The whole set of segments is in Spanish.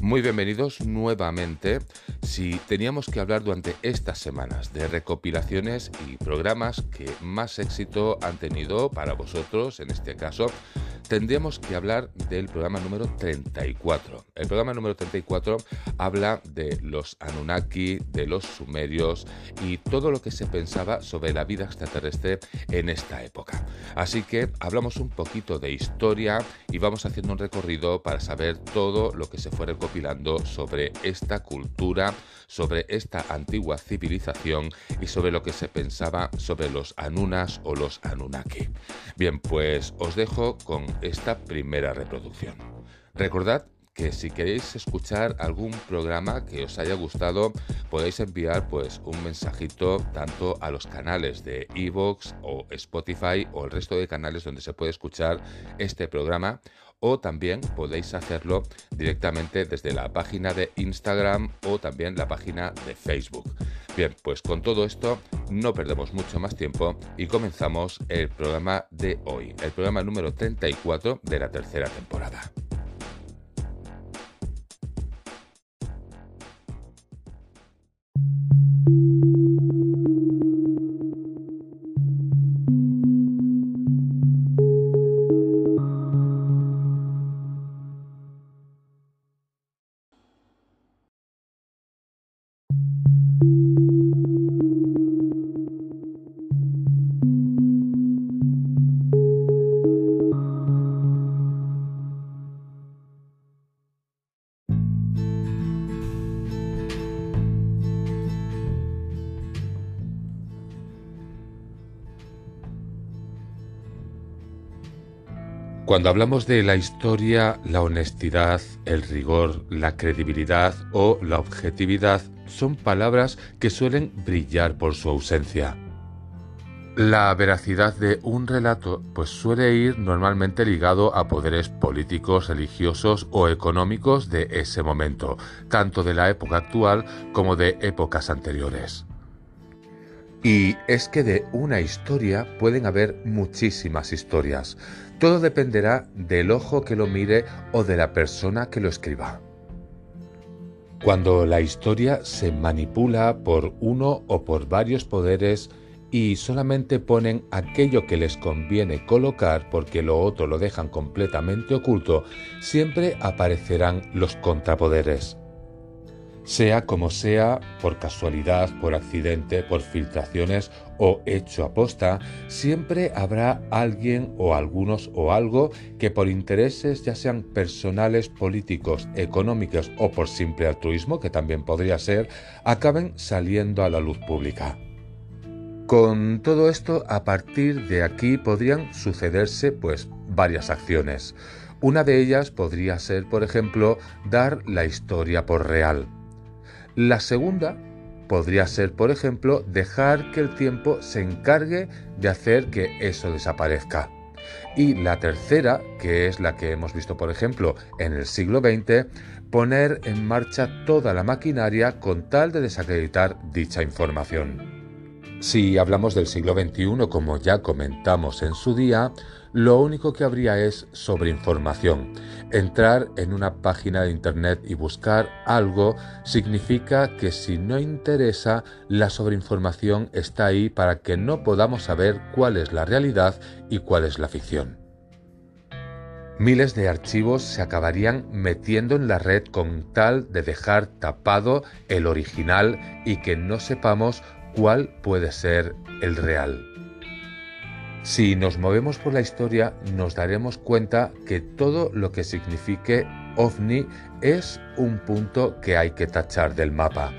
Muy bienvenidos nuevamente. Si teníamos que hablar durante estas semanas de recopilaciones y programas que más éxito han tenido para vosotros, en este caso, tendríamos que hablar del programa número 34. El programa número 34 habla de los Anunnaki, de los sumerios y todo lo que se pensaba sobre la vida extraterrestre en esta época. Así que hablamos un poquito de historia y vamos haciendo un recorrido para saber todo lo que se fue recopilando sobre esta cultura, sobre esta antigua civilización y sobre lo que se pensaba sobre los Anunas o los Anunnaki. Bien, pues os dejo con esta primera reproducción. Recordad que si queréis escuchar algún programa que os haya gustado, podéis enviar pues un mensajito tanto a los canales de Evox o Spotify o el resto de canales donde se puede escuchar este programa o también podéis hacerlo directamente desde la página de Instagram o también la página de Facebook. Bien, pues con todo esto no perdemos mucho más tiempo y comenzamos el programa de hoy, el programa número 34 de la tercera temporada. Cuando hablamos de la historia, la honestidad, el rigor, la credibilidad o la objetividad son palabras que suelen brillar por su ausencia. La veracidad de un relato pues suele ir normalmente ligado a poderes políticos, religiosos o económicos de ese momento, tanto de la época actual como de épocas anteriores. Y es que de una historia pueden haber muchísimas historias. Todo dependerá del ojo que lo mire o de la persona que lo escriba. Cuando la historia se manipula por uno o por varios poderes y solamente ponen aquello que les conviene colocar porque lo otro lo dejan completamente oculto, siempre aparecerán los contrapoderes. Sea como sea, por casualidad, por accidente, por filtraciones o hecho aposta, siempre habrá alguien o algunos o algo que por intereses ya sean personales, políticos, económicos o por simple altruismo, que también podría ser, acaben saliendo a la luz pública. Con todo esto, a partir de aquí podrían sucederse pues varias acciones. Una de ellas podría ser, por ejemplo, dar la historia por real. La segunda podría ser, por ejemplo, dejar que el tiempo se encargue de hacer que eso desaparezca. Y la tercera, que es la que hemos visto, por ejemplo, en el siglo XX, poner en marcha toda la maquinaria con tal de desacreditar dicha información. Si hablamos del siglo XXI, como ya comentamos en su día, lo único que habría es sobreinformación. Entrar en una página de Internet y buscar algo significa que si no interesa, la sobreinformación está ahí para que no podamos saber cuál es la realidad y cuál es la ficción. Miles de archivos se acabarían metiendo en la red con tal de dejar tapado el original y que no sepamos cuál puede ser el real. Si nos movemos por la historia nos daremos cuenta que todo lo que signifique ovni es un punto que hay que tachar del mapa.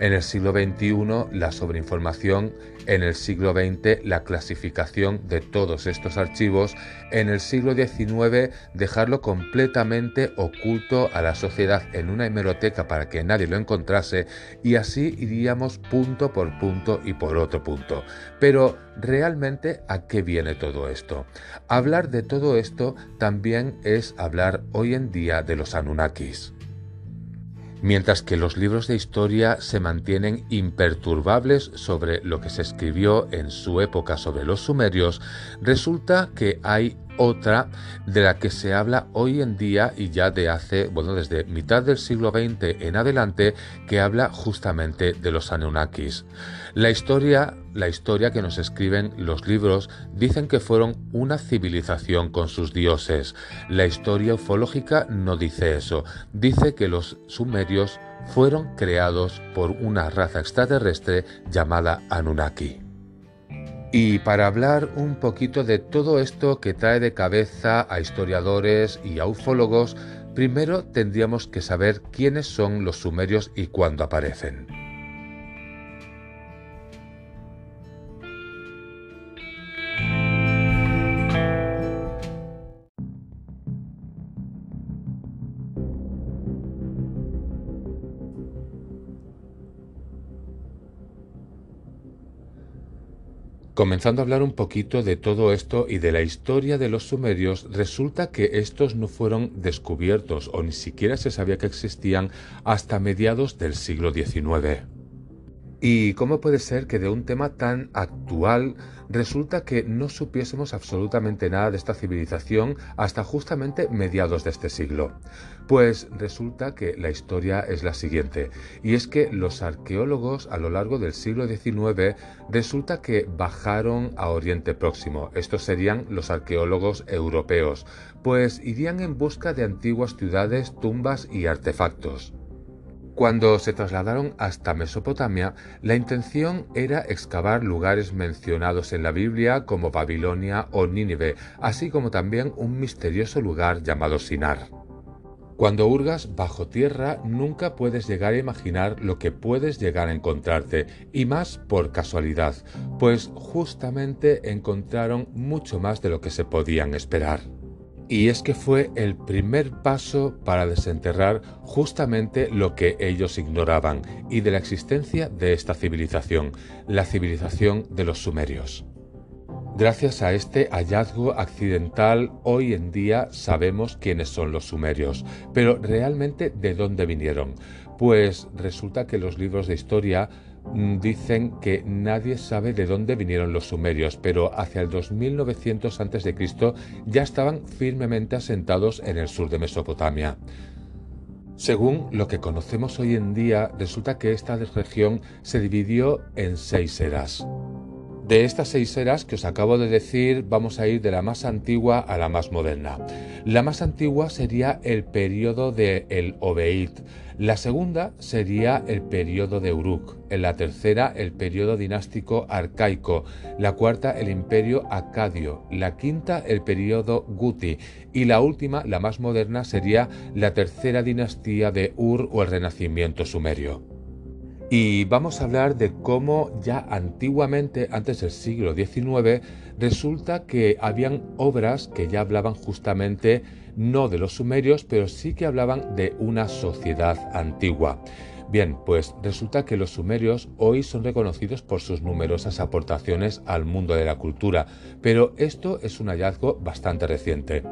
En el siglo XXI la sobreinformación en el siglo XX la clasificación de todos estos archivos, en el siglo XIX dejarlo completamente oculto a la sociedad en una hemeroteca para que nadie lo encontrase y así iríamos punto por punto y por otro punto. Pero realmente ¿a qué viene todo esto? Hablar de todo esto también es hablar hoy en día de los Anunnakis. Mientras que los libros de historia se mantienen imperturbables sobre lo que se escribió en su época sobre los sumerios, resulta que hay otra de la que se habla hoy en día y ya de hace, bueno, desde mitad del siglo XX en adelante, que habla justamente de los Anunnakis. La historia, la historia que nos escriben los libros dicen que fueron una civilización con sus dioses. La historia ufológica no dice eso, dice que los sumerios fueron creados por una raza extraterrestre llamada Anunnaki. Y para hablar un poquito de todo esto que trae de cabeza a historiadores y a ufólogos, primero tendríamos que saber quiénes son los sumerios y cuándo aparecen. Comenzando a hablar un poquito de todo esto y de la historia de los sumerios, resulta que estos no fueron descubiertos o ni siquiera se sabía que existían hasta mediados del siglo XIX. ¿Y cómo puede ser que de un tema tan actual resulta que no supiésemos absolutamente nada de esta civilización hasta justamente mediados de este siglo? Pues resulta que la historia es la siguiente, y es que los arqueólogos a lo largo del siglo XIX resulta que bajaron a Oriente Próximo, estos serían los arqueólogos europeos, pues irían en busca de antiguas ciudades, tumbas y artefactos. Cuando se trasladaron hasta Mesopotamia, la intención era excavar lugares mencionados en la Biblia como Babilonia o Nínive, así como también un misterioso lugar llamado Sinar. Cuando hurgas bajo tierra nunca puedes llegar a imaginar lo que puedes llegar a encontrarte, y más por casualidad, pues justamente encontraron mucho más de lo que se podían esperar. Y es que fue el primer paso para desenterrar justamente lo que ellos ignoraban y de la existencia de esta civilización, la civilización de los sumerios. Gracias a este hallazgo accidental, hoy en día sabemos quiénes son los sumerios, pero realmente de dónde vinieron. Pues resulta que los libros de historia dicen que nadie sabe de dónde vinieron los sumerios, pero hacia el 2900 a.C. ya estaban firmemente asentados en el sur de Mesopotamia. Según lo que conocemos hoy en día, resulta que esta región se dividió en seis eras. De estas seis eras que os acabo de decir, vamos a ir de la más antigua a la más moderna. La más antigua sería el periodo de el Obeid, la segunda sería el periodo de Uruk, en la tercera el periodo dinástico arcaico, la cuarta el imperio acadio, la quinta el periodo Guti. Y la última, la más moderna, sería la tercera dinastía de Ur o el renacimiento sumerio. Y vamos a hablar de cómo ya antiguamente, antes del siglo XIX, resulta que habían obras que ya hablaban justamente no de los sumerios, pero sí que hablaban de una sociedad antigua. Bien, pues resulta que los sumerios hoy son reconocidos por sus numerosas aportaciones al mundo de la cultura, pero esto es un hallazgo bastante reciente.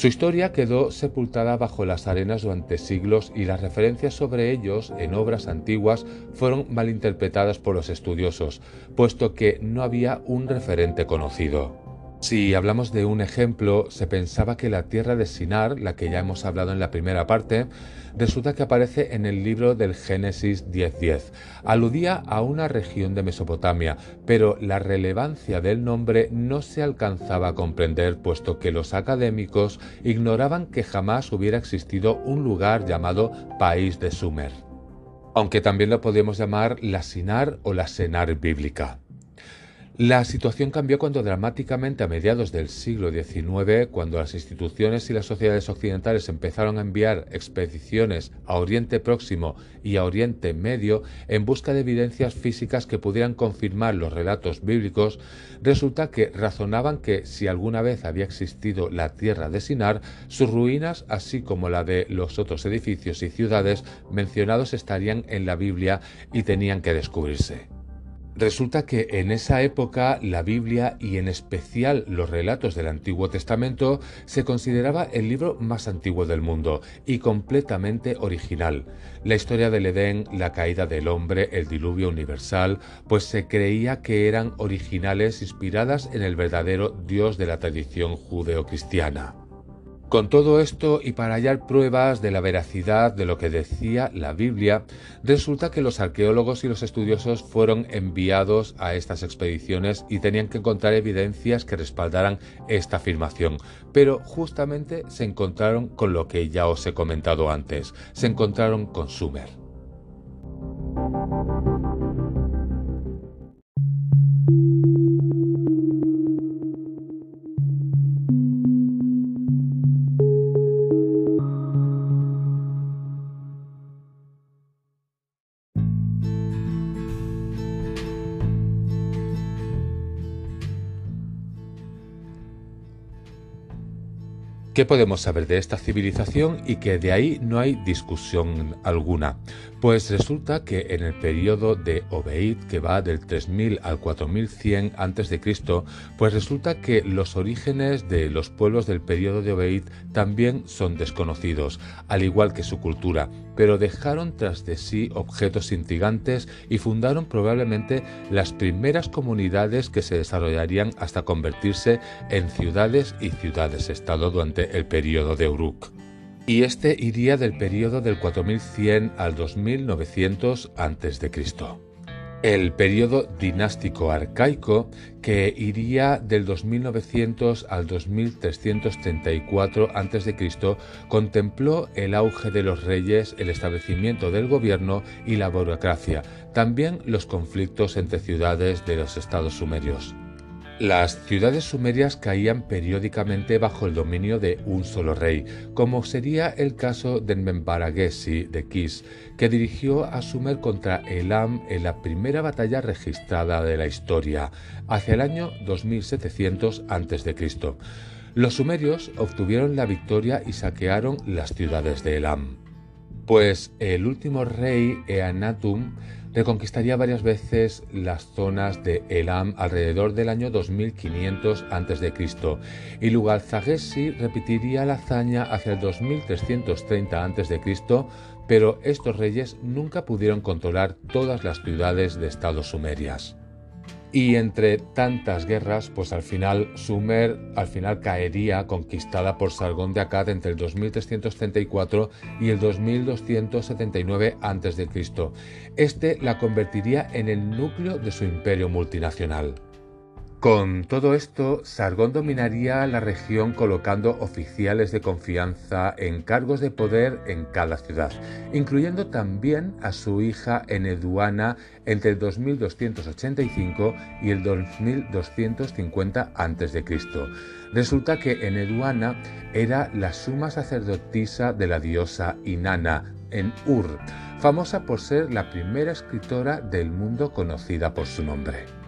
Su historia quedó sepultada bajo las arenas durante siglos y las referencias sobre ellos en obras antiguas fueron malinterpretadas por los estudiosos, puesto que no había un referente conocido. Si hablamos de un ejemplo, se pensaba que la tierra de Sinar, la que ya hemos hablado en la primera parte, resulta que aparece en el libro del Génesis 10.10. Aludía a una región de Mesopotamia, pero la relevancia del nombre no se alcanzaba a comprender, puesto que los académicos ignoraban que jamás hubiera existido un lugar llamado País de Sumer. Aunque también lo podemos llamar la Sinar o la Senar bíblica. La situación cambió cuando dramáticamente a mediados del siglo XIX, cuando las instituciones y las sociedades occidentales empezaron a enviar expediciones a Oriente Próximo y a Oriente Medio en busca de evidencias físicas que pudieran confirmar los relatos bíblicos, resulta que razonaban que si alguna vez había existido la tierra de Sinar, sus ruinas, así como la de los otros edificios y ciudades mencionados estarían en la Biblia y tenían que descubrirse. Resulta que en esa época la Biblia y en especial los relatos del Antiguo Testamento se consideraba el libro más antiguo del mundo y completamente original. La historia del Edén, la caída del hombre, el diluvio universal, pues se creía que eran originales inspiradas en el verdadero Dios de la tradición judeocristiana. Con todo esto y para hallar pruebas de la veracidad de lo que decía la Biblia, resulta que los arqueólogos y los estudiosos fueron enviados a estas expediciones y tenían que encontrar evidencias que respaldaran esta afirmación. Pero justamente se encontraron con lo que ya os he comentado antes, se encontraron con Sumer. ¿Qué podemos saber de esta civilización y que de ahí no hay discusión alguna? Pues resulta que en el periodo de Obeid, que va del 3000 al 4100 a.C., pues resulta que los orígenes de los pueblos del periodo de Obeid también son desconocidos, al igual que su cultura, pero dejaron tras de sí objetos intrigantes y fundaron probablemente las primeras comunidades que se desarrollarían hasta convertirse en ciudades y ciudades-estado durante el periodo de Uruk. Y este iría del periodo del 4100 al 2900 a.C. El periodo dinástico arcaico, que iría del 2900 al 2334 a.C., contempló el auge de los reyes, el establecimiento del gobierno y la burocracia, también los conflictos entre ciudades de los estados sumerios. Las ciudades sumerias caían periódicamente bajo el dominio de un solo rey, como sería el caso de Membaragesi de Kis, que dirigió a Sumer contra Elam en la primera batalla registrada de la historia, hacia el año 2700 a.C. Los sumerios obtuvieron la victoria y saquearon las ciudades de Elam. Pues el último rey, Eanatum, reconquistaría varias veces las zonas de Elam alrededor del año 2500 a.C. y Lugal-Zagesi repetiría la hazaña hacia el 2330 a.C., pero estos reyes nunca pudieron controlar todas las ciudades de estados sumerias. Y entre tantas guerras, pues al final Sumer al final caería conquistada por Sargón de Akkad entre el 2334 y el 2279 a.C. Este la convertiría en el núcleo de su imperio multinacional. Con todo esto, Sargón dominaría la región colocando oficiales de confianza en cargos de poder en cada ciudad, incluyendo también a su hija Eneduana entre el 2285 y el 2250 a.C. Resulta que Eneduana era la suma sacerdotisa de la diosa Inanna en Ur, famosa por ser la primera escritora del mundo conocida por su nombre.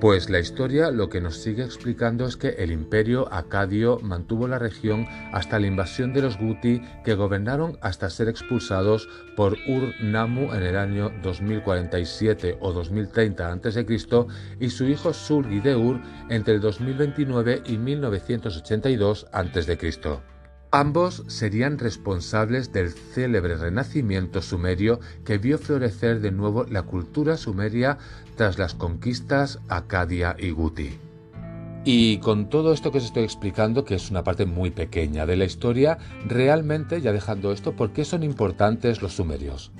Pues la historia lo que nos sigue explicando es que el imperio acadio mantuvo la región hasta la invasión de los Guti que gobernaron hasta ser expulsados por Ur-Namu en el año 2047 o 2030 a.C. y su hijo Sur-Gideur entre el 2029 y 1982 a.C. Ambos serían responsables del célebre renacimiento sumerio que vio florecer de nuevo la cultura sumeria tras las conquistas Acadia y Guti. Y con todo esto que os estoy explicando, que es una parte muy pequeña de la historia, realmente, ya dejando esto, ¿por qué son importantes los sumerios?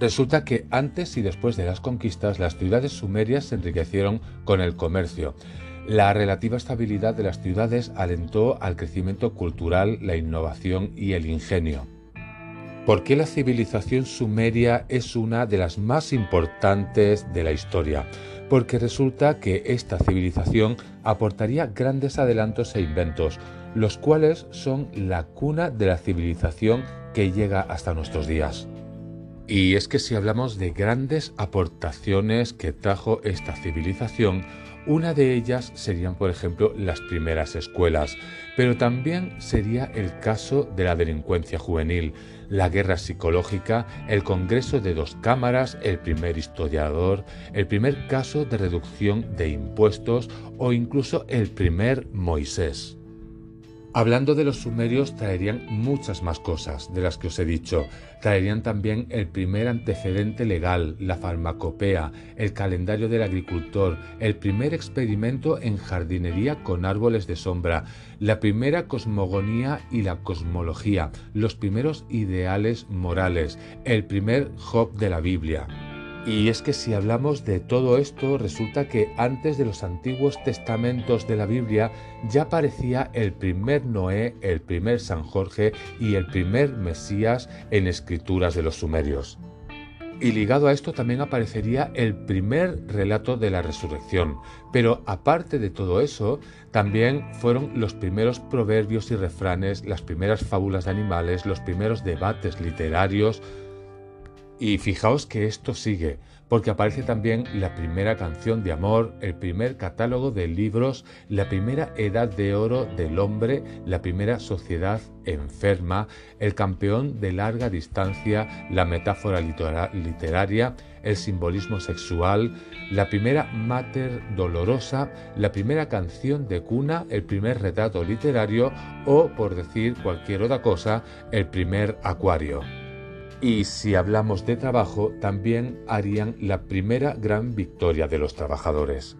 Resulta que antes y después de las conquistas las ciudades sumerias se enriquecieron con el comercio. La relativa estabilidad de las ciudades alentó al crecimiento cultural, la innovación y el ingenio. ¿Por qué la civilización sumeria es una de las más importantes de la historia? Porque resulta que esta civilización aportaría grandes adelantos e inventos, los cuales son la cuna de la civilización que llega hasta nuestros días. Y es que si hablamos de grandes aportaciones que trajo esta civilización, Una de ellas serían, por ejemplo, las primeras escuelas, pero también sería el caso de la delincuencia juvenil, la guerra psicológica, el Congreso de dos cámaras, el primer historiador, el primer caso de reducción de impuestos o incluso el primer Moisés. Hablando de los sumerios, traerían muchas más cosas de las que os he dicho. Traerían también el primer antecedente legal, la farmacopea, el calendario del agricultor, el primer experimento en jardinería con árboles de sombra, la primera cosmogonía y la cosmología, los primeros ideales morales, el primer Job de la Biblia. Y es que si hablamos de todo esto, resulta que antes de los antiguos testamentos de la Biblia ya aparecía el primer Noé, el primer San Jorge y el primer Mesías en escrituras de los sumerios. Y ligado a esto también aparecería el primer relato de la resurrección. Pero aparte de todo eso, también fueron los primeros proverbios y refranes, las primeras fábulas de animales, los primeros debates literarios, y fijaos que esto sigue, porque aparece también la primera canción de amor, el primer catálogo de libros, la primera edad de oro del hombre, la primera sociedad enferma, el campeón de larga distancia, la metáfora literaria, el simbolismo sexual, la primera mater dolorosa, la primera canción de cuna, el primer retrato literario o, por decir cualquier otra cosa, el primer acuario. Y si hablamos de trabajo, también harían la primera gran victoria de los trabajadores.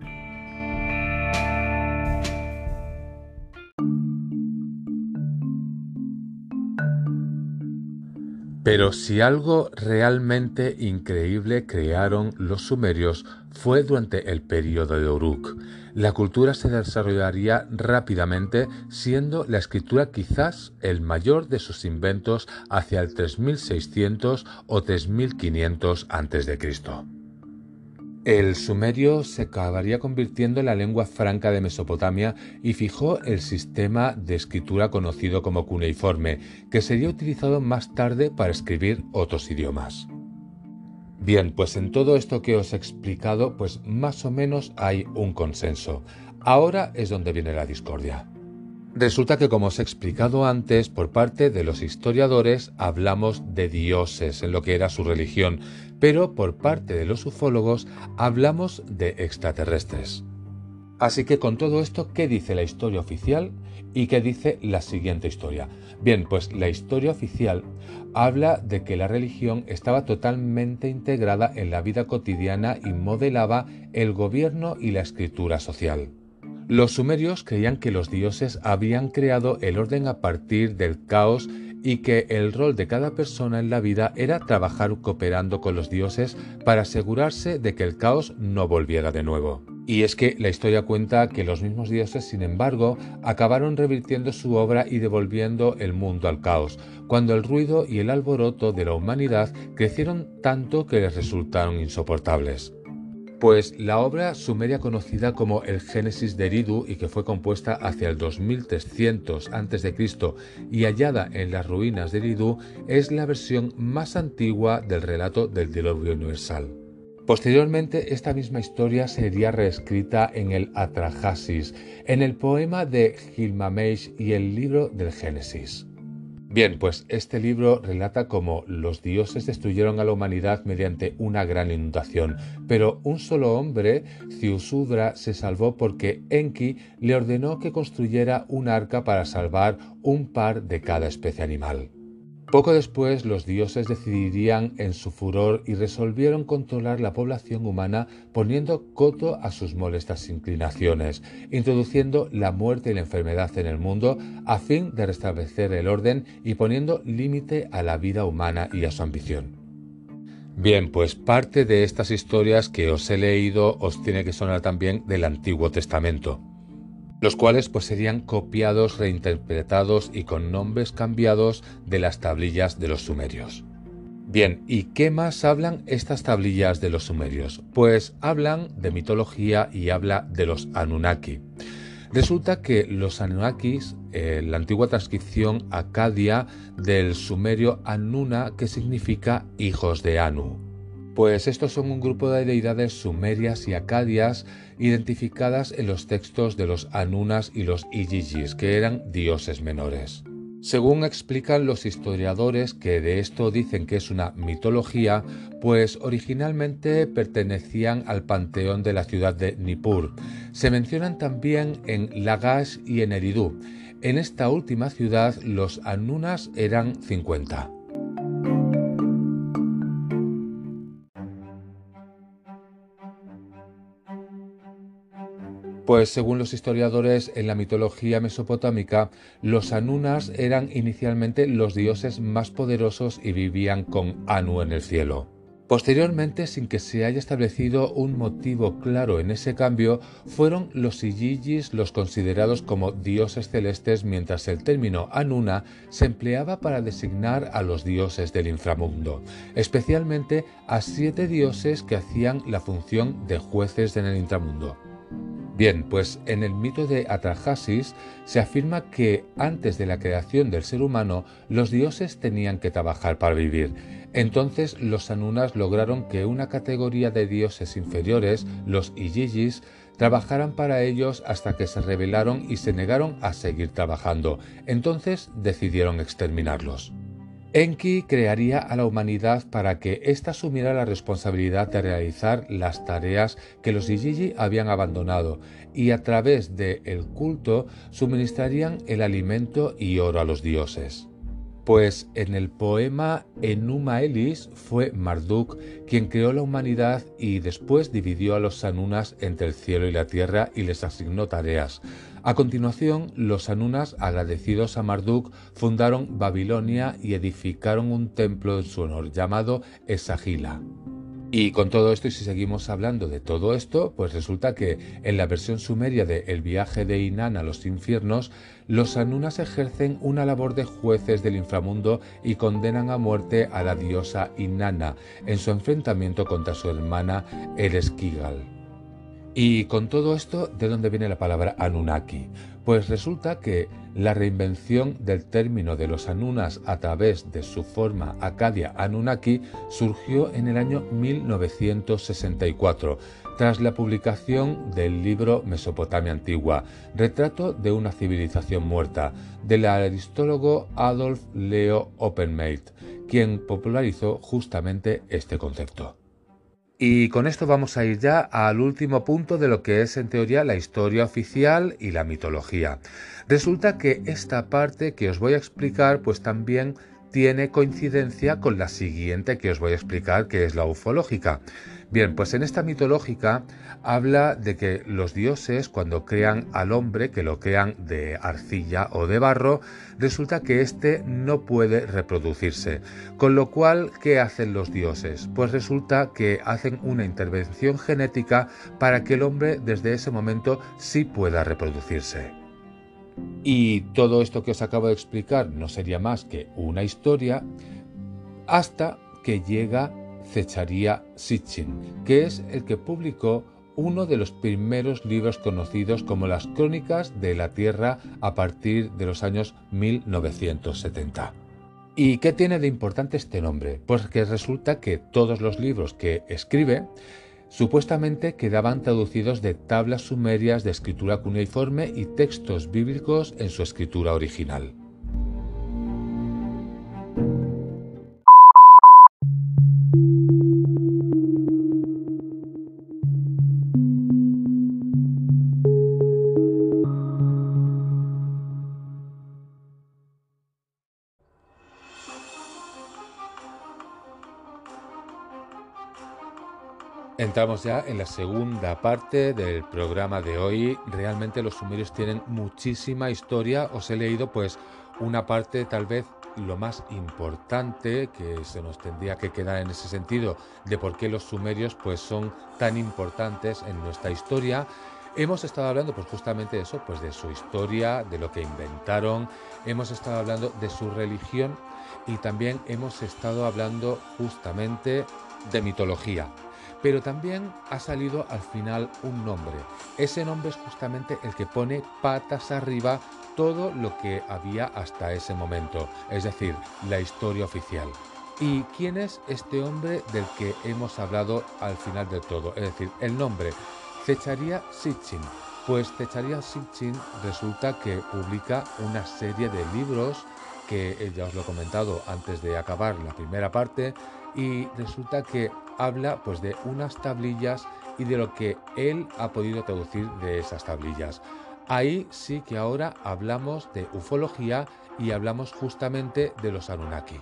Pero si algo realmente increíble crearon los sumerios fue durante el periodo de Uruk. La cultura se desarrollaría rápidamente, siendo la escritura quizás el mayor de sus inventos hacia el 3600 o 3500 a.C. El sumerio se acabaría convirtiendo en la lengua franca de Mesopotamia y fijó el sistema de escritura conocido como cuneiforme, que sería utilizado más tarde para escribir otros idiomas. Bien, pues en todo esto que os he explicado, pues más o menos hay un consenso. Ahora es donde viene la discordia. Resulta que, como os he explicado antes, por parte de los historiadores hablamos de dioses en lo que era su religión, pero por parte de los ufólogos hablamos de extraterrestres. Así que con todo esto, ¿qué dice la historia oficial y qué dice la siguiente historia? Bien, pues la historia oficial habla de que la religión estaba totalmente integrada en la vida cotidiana y modelaba el gobierno y la escritura social. Los sumerios creían que los dioses habían creado el orden a partir del caos y que el rol de cada persona en la vida era trabajar cooperando con los dioses para asegurarse de que el caos no volviera de nuevo. Y es que la historia cuenta que los mismos dioses, sin embargo, acabaron revirtiendo su obra y devolviendo el mundo al caos, cuando el ruido y el alboroto de la humanidad crecieron tanto que les resultaron insoportables. Pues la obra sumeria conocida como el Génesis de Eridu y que fue compuesta hacia el 2300 a.C. y hallada en las ruinas de Eridu es la versión más antigua del relato del diluvio universal. Posteriormente, esta misma historia sería reescrita en el Atrahasis, en el poema de Gilgamesh y el libro del Génesis. Bien, pues este libro relata cómo los dioses destruyeron a la humanidad mediante una gran inundación, pero un solo hombre, Ziusudra, se salvó porque Enki le ordenó que construyera un arca para salvar un par de cada especie animal. Poco después los dioses decidirían en su furor y resolvieron controlar la población humana poniendo coto a sus molestas inclinaciones, introduciendo la muerte y la enfermedad en el mundo a fin de restablecer el orden y poniendo límite a la vida humana y a su ambición. Bien, pues parte de estas historias que os he leído os tiene que sonar también del Antiguo Testamento los cuales pues serían copiados, reinterpretados y con nombres cambiados de las tablillas de los sumerios. Bien, ¿y qué más hablan estas tablillas de los sumerios? Pues hablan de mitología y habla de los Anunnaki. Resulta que los Anunnakis, eh, la antigua transcripción acadia del sumerio Anuna, que significa hijos de Anu. Pues estos son un grupo de deidades sumerias y acadias identificadas en los textos de los Anunas y los Igigis, que eran dioses menores. Según explican los historiadores que de esto dicen que es una mitología, pues originalmente pertenecían al panteón de la ciudad de Nippur. Se mencionan también en Lagash y en Eridu. En esta última ciudad los Anunas eran 50. Pues según los historiadores en la mitología mesopotámica, los Anunas eran inicialmente los dioses más poderosos y vivían con Anu en el cielo. Posteriormente, sin que se haya establecido un motivo claro en ese cambio, fueron los Igigis los considerados como dioses celestes, mientras el término Anuna se empleaba para designar a los dioses del inframundo, especialmente a siete dioses que hacían la función de jueces en el inframundo. Bien, pues en el mito de Atrahasis se afirma que antes de la creación del ser humano los dioses tenían que trabajar para vivir. Entonces los Anunas lograron que una categoría de dioses inferiores, los Igigis, trabajaran para ellos hasta que se rebelaron y se negaron a seguir trabajando. Entonces decidieron exterminarlos. Enki crearía a la humanidad para que ésta asumiera la responsabilidad de realizar las tareas que los Igigi habían abandonado y a través del el culto suministrarían el alimento y oro a los dioses. Pues en el poema Enuma Elis fue Marduk quien creó la humanidad y después dividió a los Sanunas entre el cielo y la tierra y les asignó tareas. A continuación, los Anunas, agradecidos a Marduk, fundaron Babilonia y edificaron un templo en su honor llamado Esagila. Y con todo esto, y si seguimos hablando de todo esto, pues resulta que en la versión sumeria de El viaje de Inanna a los infiernos, los Anunas ejercen una labor de jueces del inframundo y condenan a muerte a la diosa Inanna en su enfrentamiento contra su hermana Ereskigal. Y con todo esto, ¿de dónde viene la palabra Anunnaki? Pues resulta que la reinvención del término de los Anunas a través de su forma acadia Anunnaki surgió en el año 1964, tras la publicación del libro Mesopotamia Antigua, Retrato de una civilización muerta, del aristólogo Adolf Leo Oppenmeit, quien popularizó justamente este concepto. Y con esto vamos a ir ya al último punto de lo que es en teoría la historia oficial y la mitología. Resulta que esta parte que os voy a explicar pues también tiene coincidencia con la siguiente que os voy a explicar, que es la ufológica. Bien, pues en esta mitológica habla de que los dioses cuando crean al hombre, que lo crean de arcilla o de barro, resulta que éste no puede reproducirse. Con lo cual, ¿qué hacen los dioses? Pues resulta que hacen una intervención genética para que el hombre desde ese momento sí pueda reproducirse. Y todo esto que os acabo de explicar no sería más que una historia hasta que llega Zecharia Sitchin, que es el que publicó uno de los primeros libros conocidos como las Crónicas de la Tierra a partir de los años 1970. ¿Y qué tiene de importante este nombre? Pues que resulta que todos los libros que escribe Supuestamente quedaban traducidos de tablas sumerias de escritura cuneiforme y textos bíblicos en su escritura original. Entramos ya en la segunda parte del programa de hoy. Realmente los sumerios tienen muchísima historia. Os he leído pues una parte tal vez lo más importante que se nos tendría que quedar en ese sentido de por qué los sumerios pues son tan importantes en nuestra historia. Hemos estado hablando pues justamente de eso, pues de su historia, de lo que inventaron, hemos estado hablando de su religión y también hemos estado hablando justamente de mitología. Pero también ha salido al final un nombre. Ese nombre es justamente el que pone patas arriba todo lo que había hasta ese momento, es decir, la historia oficial. ¿Y quién es este hombre del que hemos hablado al final de todo? Es decir, el nombre, Zecharia Sitchin. Pues Zecharia Sitchin resulta que publica una serie de libros que ya os lo he comentado antes de acabar la primera parte y resulta que habla pues de unas tablillas y de lo que él ha podido traducir de esas tablillas. Ahí sí que ahora hablamos de ufología y hablamos justamente de los Anunnaki.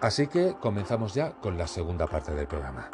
Así que comenzamos ya con la segunda parte del programa.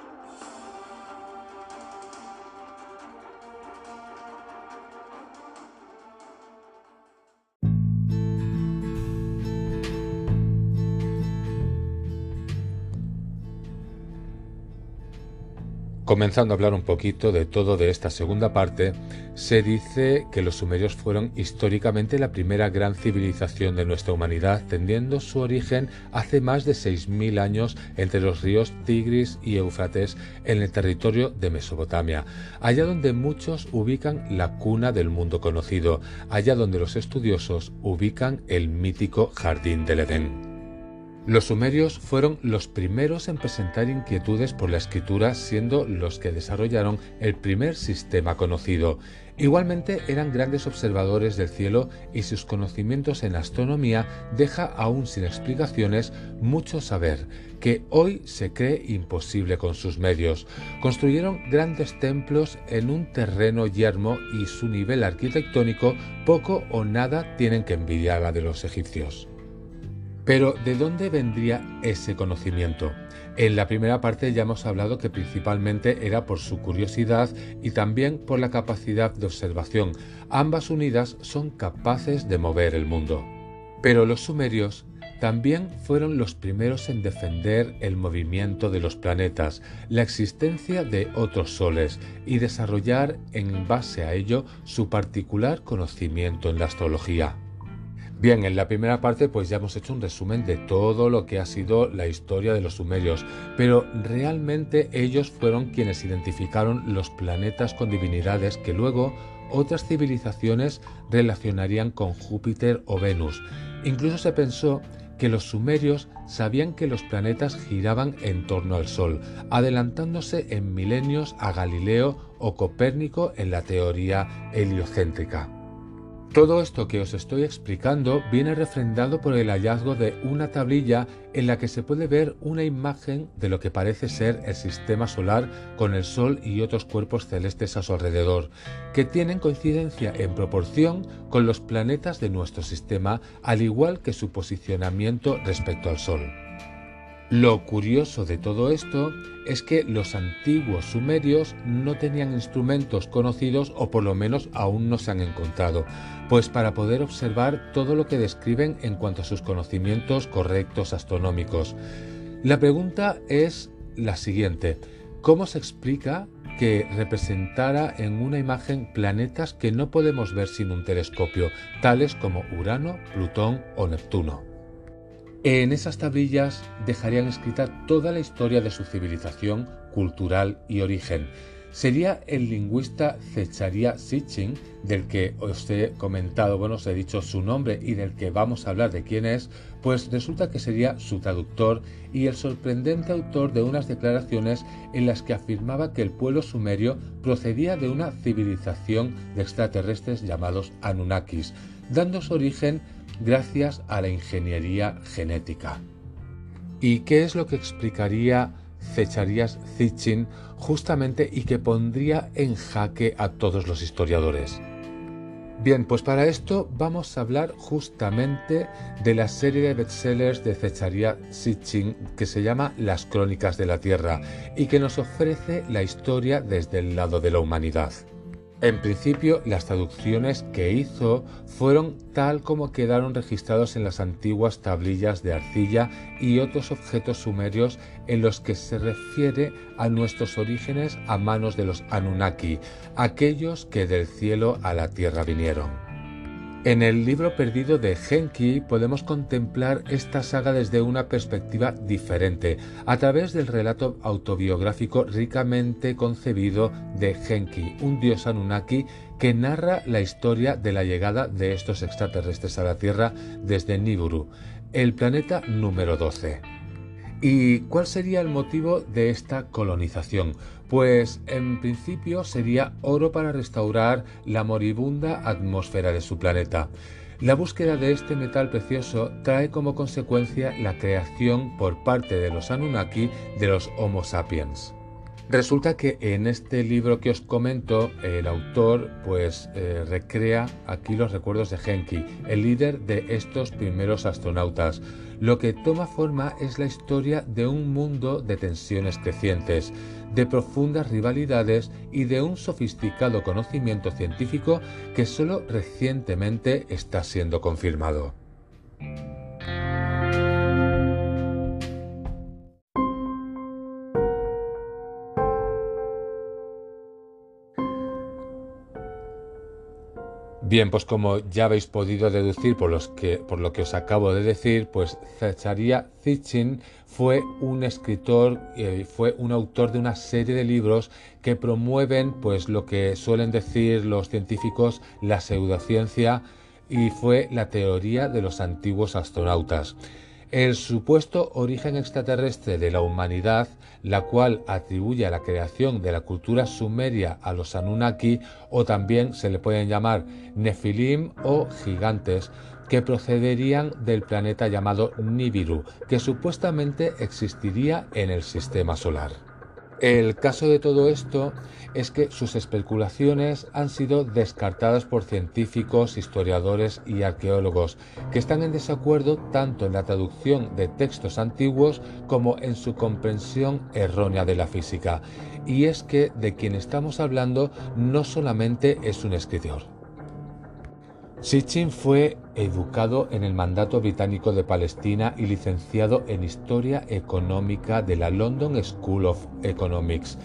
Comenzando a hablar un poquito de todo de esta segunda parte, se dice que los sumerios fueron históricamente la primera gran civilización de nuestra humanidad, tendiendo su origen hace más de 6.000 años entre los ríos Tigris y Éufrates en el territorio de Mesopotamia, allá donde muchos ubican la cuna del mundo conocido, allá donde los estudiosos ubican el mítico jardín del Edén. Los sumerios fueron los primeros en presentar inquietudes por la escritura, siendo los que desarrollaron el primer sistema conocido. Igualmente eran grandes observadores del cielo y sus conocimientos en astronomía deja aún sin explicaciones mucho saber, que hoy se cree imposible con sus medios. Construyeron grandes templos en un terreno yermo y su nivel arquitectónico poco o nada tienen que envidiar a de los egipcios. Pero ¿de dónde vendría ese conocimiento? En la primera parte ya hemos hablado que principalmente era por su curiosidad y también por la capacidad de observación. Ambas unidas son capaces de mover el mundo. Pero los sumerios también fueron los primeros en defender el movimiento de los planetas, la existencia de otros soles y desarrollar en base a ello su particular conocimiento en la astrología. Bien, en la primera parte pues ya hemos hecho un resumen de todo lo que ha sido la historia de los sumerios, pero realmente ellos fueron quienes identificaron los planetas con divinidades que luego otras civilizaciones relacionarían con Júpiter o Venus. Incluso se pensó que los sumerios sabían que los planetas giraban en torno al Sol, adelantándose en milenios a Galileo o Copérnico en la teoría heliocéntrica. Todo esto que os estoy explicando viene refrendado por el hallazgo de una tablilla en la que se puede ver una imagen de lo que parece ser el sistema solar con el Sol y otros cuerpos celestes a su alrededor, que tienen coincidencia en proporción con los planetas de nuestro sistema, al igual que su posicionamiento respecto al Sol. Lo curioso de todo esto es que los antiguos sumerios no tenían instrumentos conocidos o por lo menos aún no se han encontrado, pues para poder observar todo lo que describen en cuanto a sus conocimientos correctos astronómicos. La pregunta es la siguiente, ¿cómo se explica que representara en una imagen planetas que no podemos ver sin un telescopio, tales como Urano, Plutón o Neptuno? En esas tablillas dejarían escrita toda la historia de su civilización, cultural y origen. Sería el lingüista Zecharia Sitchin, del que os he comentado, bueno, os he dicho su nombre y del que vamos a hablar de quién es, pues resulta que sería su traductor y el sorprendente autor de unas declaraciones en las que afirmaba que el pueblo sumerio procedía de una civilización de extraterrestres llamados Anunnakis, dando su origen gracias a la ingeniería genética. ¿Y qué es lo que explicaría Zecharías Zichin justamente y que pondría en jaque a todos los historiadores? Bien, pues para esto vamos a hablar justamente de la serie de bestsellers de Zecharia Sitchin que se llama Las Crónicas de la Tierra y que nos ofrece la historia desde el lado de la humanidad. En principio, las traducciones que hizo fueron tal como quedaron registrados en las antiguas tablillas de arcilla y otros objetos sumerios en los que se refiere a nuestros orígenes a manos de los Anunnaki, aquellos que del cielo a la tierra vinieron. En el libro perdido de Genki podemos contemplar esta saga desde una perspectiva diferente, a través del relato autobiográfico ricamente concebido de Genki, un dios Anunnaki que narra la historia de la llegada de estos extraterrestres a la Tierra desde Nibiru, el planeta número 12. ¿Y cuál sería el motivo de esta colonización? Pues en principio sería oro para restaurar la moribunda atmósfera de su planeta. La búsqueda de este metal precioso trae como consecuencia la creación por parte de los Anunnaki de los Homo sapiens. Resulta que en este libro que os comento, el autor pues eh, recrea aquí los recuerdos de Genki, el líder de estos primeros astronautas. Lo que toma forma es la historia de un mundo de tensiones crecientes, de profundas rivalidades y de un sofisticado conocimiento científico que solo recientemente está siendo confirmado. Bien, pues como ya habéis podido deducir por, los que, por lo que os acabo de decir, pues Zecharia Sitchin fue un escritor, y fue un autor de una serie de libros que promueven pues lo que suelen decir los científicos la pseudociencia y fue la teoría de los antiguos astronautas. El supuesto origen extraterrestre de la humanidad, la cual atribuye la creación de la cultura sumeria a los Anunnaki, o también se le pueden llamar Nefilim o gigantes, que procederían del planeta llamado Nibiru, que supuestamente existiría en el sistema solar. El caso de todo esto es que sus especulaciones han sido descartadas por científicos, historiadores y arqueólogos, que están en desacuerdo tanto en la traducción de textos antiguos como en su comprensión errónea de la física. Y es que de quien estamos hablando no solamente es un escritor, Sitchin fue educado en el mandato británico de Palestina y licenciado en Historia Económica de la London School of Economics.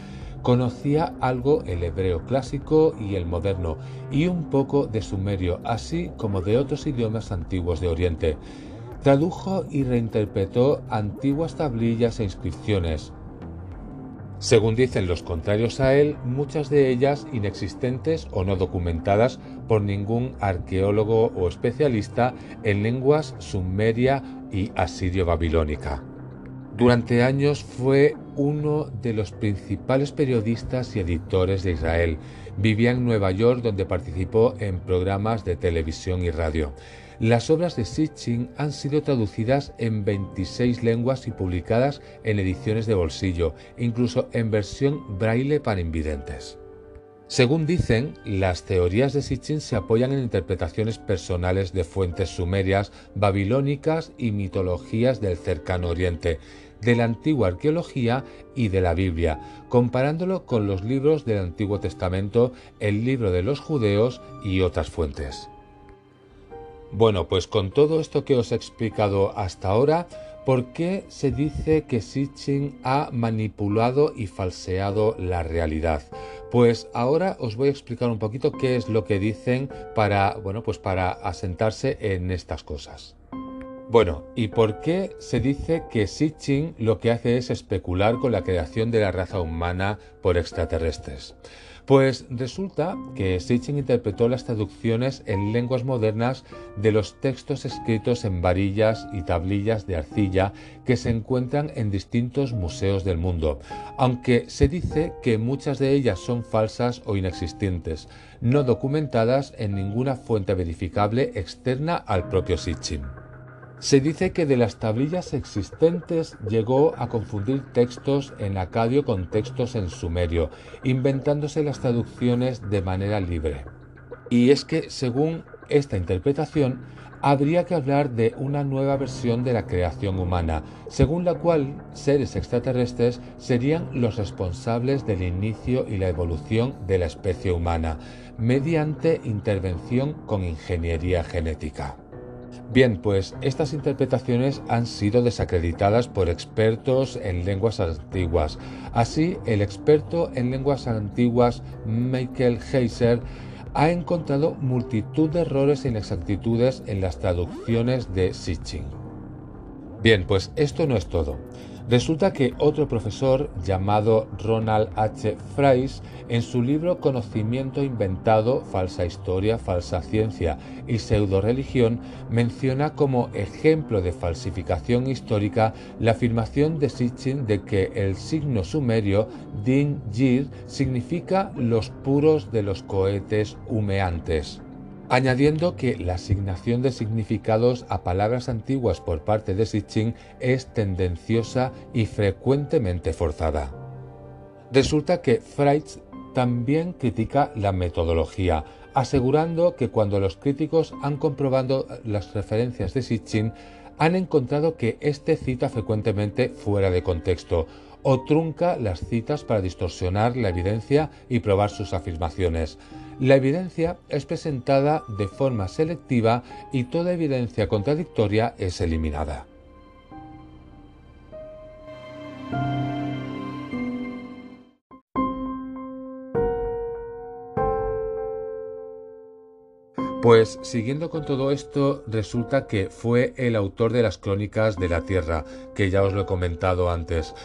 Conocía algo el hebreo clásico y el moderno, y un poco de sumerio, así como de otros idiomas antiguos de Oriente. Tradujo y reinterpretó antiguas tablillas e inscripciones, según dicen los contrarios a él, muchas de ellas inexistentes o no documentadas por ningún arqueólogo o especialista en lenguas sumeria y asirio-babilónica. Durante años fue uno de los principales periodistas y editores de Israel. Vivía en Nueva York donde participó en programas de televisión y radio. Las obras de Sitchin han sido traducidas en 26 lenguas y publicadas en ediciones de bolsillo, incluso en versión braille para invidentes. Según dicen, las teorías de Sitchin se apoyan en interpretaciones personales de fuentes sumerias, babilónicas y mitologías del cercano oriente, de la antigua arqueología y de la Biblia, comparándolo con los libros del Antiguo Testamento, el libro de los judeos y otras fuentes. Bueno, pues con todo esto que os he explicado hasta ahora, ¿por qué se dice que Sitchin ha manipulado y falseado la realidad? Pues ahora os voy a explicar un poquito qué es lo que dicen para, bueno, pues para asentarse en estas cosas. Bueno, ¿y por qué se dice que Sitchin lo que hace es especular con la creación de la raza humana por extraterrestres? Pues resulta que Sitchin interpretó las traducciones en lenguas modernas de los textos escritos en varillas y tablillas de arcilla que se encuentran en distintos museos del mundo, aunque se dice que muchas de ellas son falsas o inexistentes, no documentadas en ninguna fuente verificable externa al propio Sitchin. Se dice que de las tablillas existentes llegó a confundir textos en acadio con textos en sumerio, inventándose las traducciones de manera libre. Y es que, según esta interpretación, habría que hablar de una nueva versión de la creación humana, según la cual seres extraterrestres serían los responsables del inicio y la evolución de la especie humana, mediante intervención con ingeniería genética. Bien, pues estas interpretaciones han sido desacreditadas por expertos en lenguas antiguas. Así, el experto en lenguas antiguas Michael Heiser ha encontrado multitud de errores e inexactitudes en las traducciones de Sitchin. Bien, pues esto no es todo. Resulta que otro profesor llamado Ronald H. Fries, en su libro Conocimiento inventado, falsa historia, falsa ciencia y pseudo religión, menciona como ejemplo de falsificación histórica la afirmación de Sitchin de que el signo sumerio Din Jir significa los puros de los cohetes humeantes añadiendo que la asignación de significados a palabras antiguas por parte de Sitchin es tendenciosa y frecuentemente forzada. Resulta que Freud también critica la metodología, asegurando que cuando los críticos han comprobado las referencias de Sitchin, han encontrado que éste cita frecuentemente fuera de contexto o trunca las citas para distorsionar la evidencia y probar sus afirmaciones. La evidencia es presentada de forma selectiva y toda evidencia contradictoria es eliminada. Pues siguiendo con todo esto, resulta que fue el autor de las crónicas de la Tierra, que ya os lo he comentado antes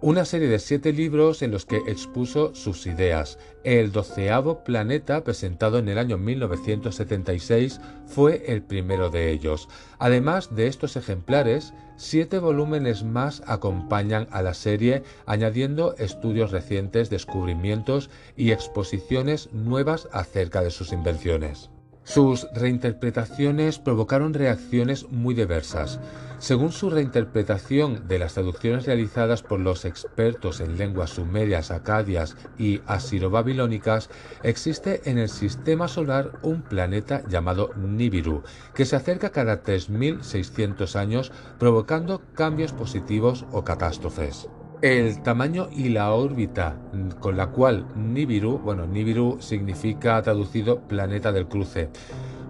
una serie de siete libros en los que expuso sus ideas. El doceavo planeta, presentado en el año 1976, fue el primero de ellos. Además de estos ejemplares, siete volúmenes más acompañan a la serie, añadiendo estudios recientes, descubrimientos y exposiciones nuevas acerca de sus invenciones. Sus reinterpretaciones provocaron reacciones muy diversas. Según su reinterpretación de las traducciones realizadas por los expertos en lenguas sumerias, acadias y asiro-babilónicas, existe en el sistema solar un planeta llamado Nibiru, que se acerca cada 3.600 años provocando cambios positivos o catástrofes. El tamaño y la órbita con la cual Nibiru, bueno, Nibiru significa traducido planeta del cruce,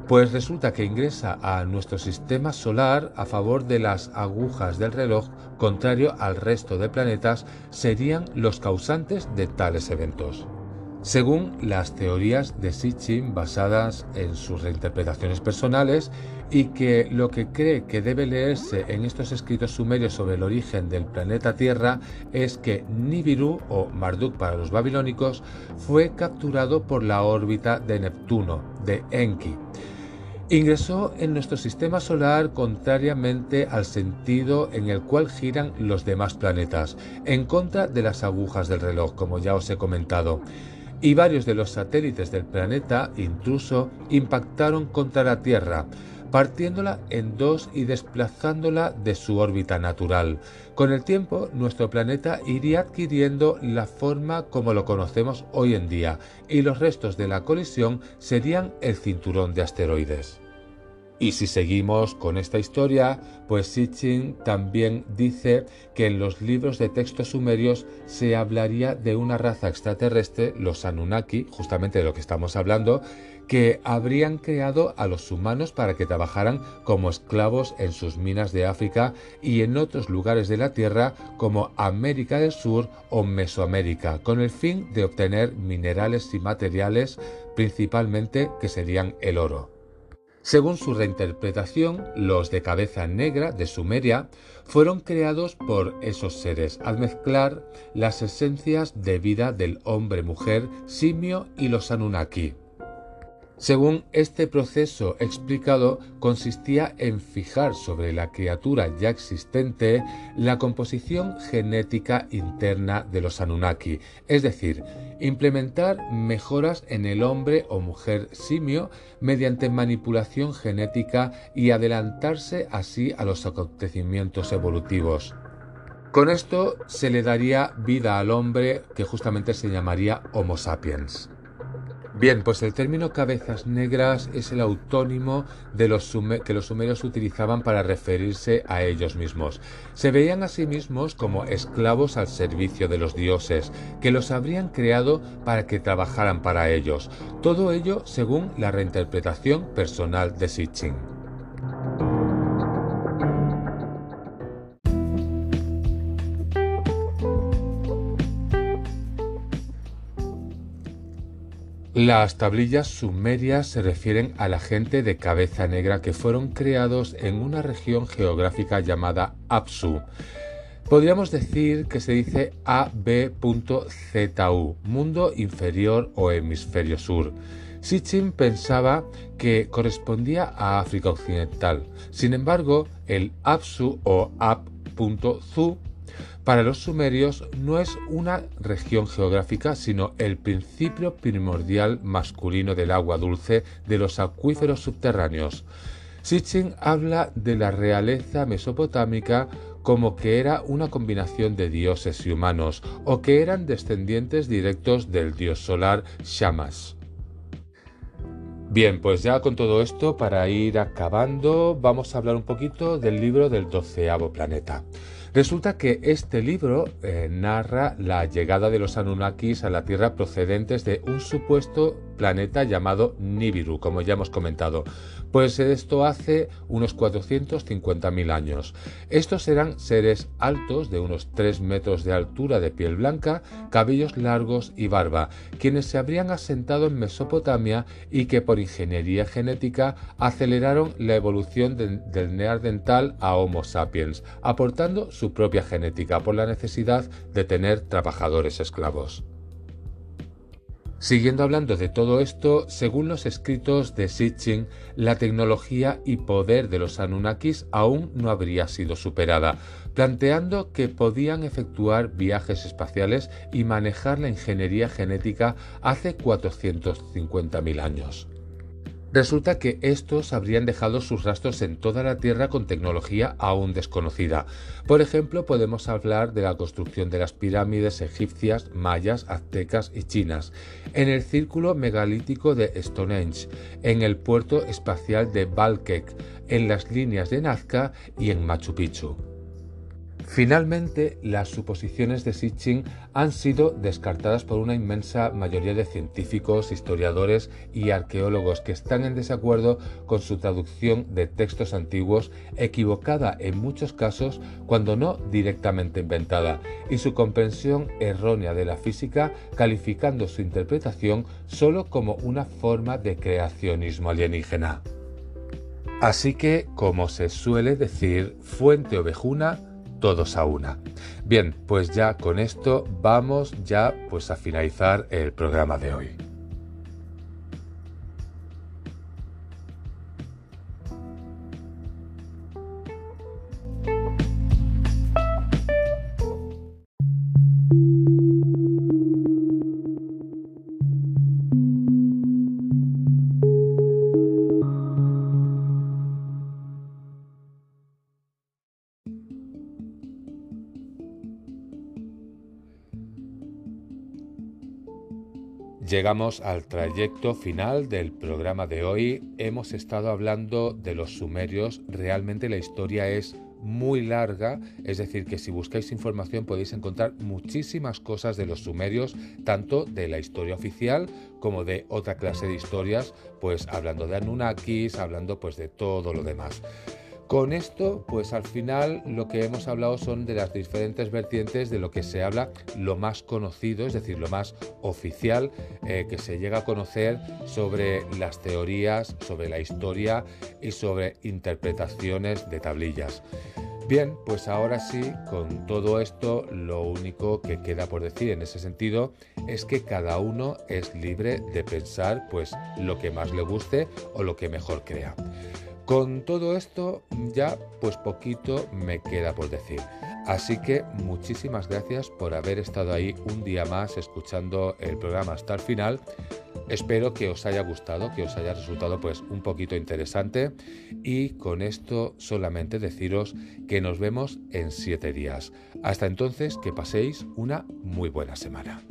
pues resulta que ingresa a nuestro sistema solar a favor de las agujas del reloj, contrario al resto de planetas, serían los causantes de tales eventos. Según las teorías de Sitchin basadas en sus reinterpretaciones personales y que lo que cree que debe leerse en estos escritos sumerios sobre el origen del planeta Tierra es que Nibiru o Marduk para los babilónicos fue capturado por la órbita de Neptuno, de Enki. Ingresó en nuestro sistema solar contrariamente al sentido en el cual giran los demás planetas, en contra de las agujas del reloj, como ya os he comentado. Y varios de los satélites del planeta intruso impactaron contra la Tierra, partiéndola en dos y desplazándola de su órbita natural. Con el tiempo, nuestro planeta iría adquiriendo la forma como lo conocemos hoy en día, y los restos de la colisión serían el cinturón de asteroides. Y si seguimos con esta historia, pues Sitchin también dice que en los libros de textos sumerios se hablaría de una raza extraterrestre, los Anunnaki, justamente de lo que estamos hablando, que habrían creado a los humanos para que trabajaran como esclavos en sus minas de África y en otros lugares de la Tierra como América del Sur o Mesoamérica, con el fin de obtener minerales y materiales, principalmente que serían el oro. Según su reinterpretación, los de cabeza negra de Sumeria fueron creados por esos seres al mezclar las esencias de vida del hombre, mujer, simio y los Anunnaki. Según este proceso explicado, consistía en fijar sobre la criatura ya existente la composición genética interna de los Anunnaki, es decir, implementar mejoras en el hombre o mujer simio mediante manipulación genética y adelantarse así a los acontecimientos evolutivos. Con esto se le daría vida al hombre que justamente se llamaría Homo sapiens. Bien, pues el término cabezas negras es el autónimo de los que los sumerios utilizaban para referirse a ellos mismos. Se veían a sí mismos como esclavos al servicio de los dioses, que los habrían creado para que trabajaran para ellos. Todo ello según la reinterpretación personal de Sitchin. Las tablillas sumerias se refieren a la gente de cabeza negra que fueron creados en una región geográfica llamada Apsu. Podríamos decir que se dice AB.ZU, mundo inferior o hemisferio sur. Sitchin pensaba que correspondía a África Occidental. Sin embargo, el Apsu o Ab.zu para los sumerios no es una región geográfica, sino el principio primordial masculino del agua dulce de los acuíferos subterráneos. Sitchin habla de la realeza mesopotámica como que era una combinación de dioses y humanos, o que eran descendientes directos del dios solar Shamash. Bien, pues ya con todo esto, para ir acabando, vamos a hablar un poquito del libro del doceavo planeta. Resulta que este libro eh, narra la llegada de los Anunnakis a la Tierra procedentes de un supuesto planeta llamado Nibiru, como ya hemos comentado. Pues esto hace unos 450.000 años. Estos eran seres altos de unos 3 metros de altura de piel blanca, cabellos largos y barba, quienes se habrían asentado en Mesopotamia y que por ingeniería genética aceleraron la evolución del neandertal a Homo sapiens, aportando su propia genética por la necesidad de tener trabajadores esclavos. Siguiendo hablando de todo esto, según los escritos de Sitchin, la tecnología y poder de los Anunnakis aún no habría sido superada, planteando que podían efectuar viajes espaciales y manejar la ingeniería genética hace 450.000 años. Resulta que estos habrían dejado sus rastros en toda la Tierra con tecnología aún desconocida. Por ejemplo, podemos hablar de la construcción de las pirámides egipcias, mayas, aztecas y chinas, en el círculo megalítico de Stonehenge, en el puerto espacial de Balkek, en las líneas de Nazca y en Machu Picchu. Finalmente, las suposiciones de Sitchin han sido descartadas por una inmensa mayoría de científicos, historiadores y arqueólogos que están en desacuerdo con su traducción de textos antiguos, equivocada en muchos casos cuando no directamente inventada, y su comprensión errónea de la física, calificando su interpretación solo como una forma de creacionismo alienígena. Así que, como se suele decir, fuente ovejuna, todos a una. Bien, pues ya con esto vamos ya pues a finalizar el programa de hoy. Llegamos al trayecto final del programa de hoy. Hemos estado hablando de los sumerios. Realmente la historia es muy larga, es decir, que si buscáis información podéis encontrar muchísimas cosas de los sumerios, tanto de la historia oficial como de otra clase de historias, pues hablando de Anunnakis, hablando pues de todo lo demás. Con esto, pues al final lo que hemos hablado son de las diferentes vertientes de lo que se habla, lo más conocido, es decir, lo más oficial eh, que se llega a conocer sobre las teorías, sobre la historia y sobre interpretaciones de tablillas. Bien, pues ahora sí, con todo esto, lo único que queda por decir en ese sentido es que cada uno es libre de pensar pues lo que más le guste o lo que mejor crea. Con todo esto ya pues poquito me queda por decir. Así que muchísimas gracias por haber estado ahí un día más escuchando el programa hasta el final. Espero que os haya gustado, que os haya resultado pues un poquito interesante y con esto solamente deciros que nos vemos en siete días. Hasta entonces que paséis una muy buena semana.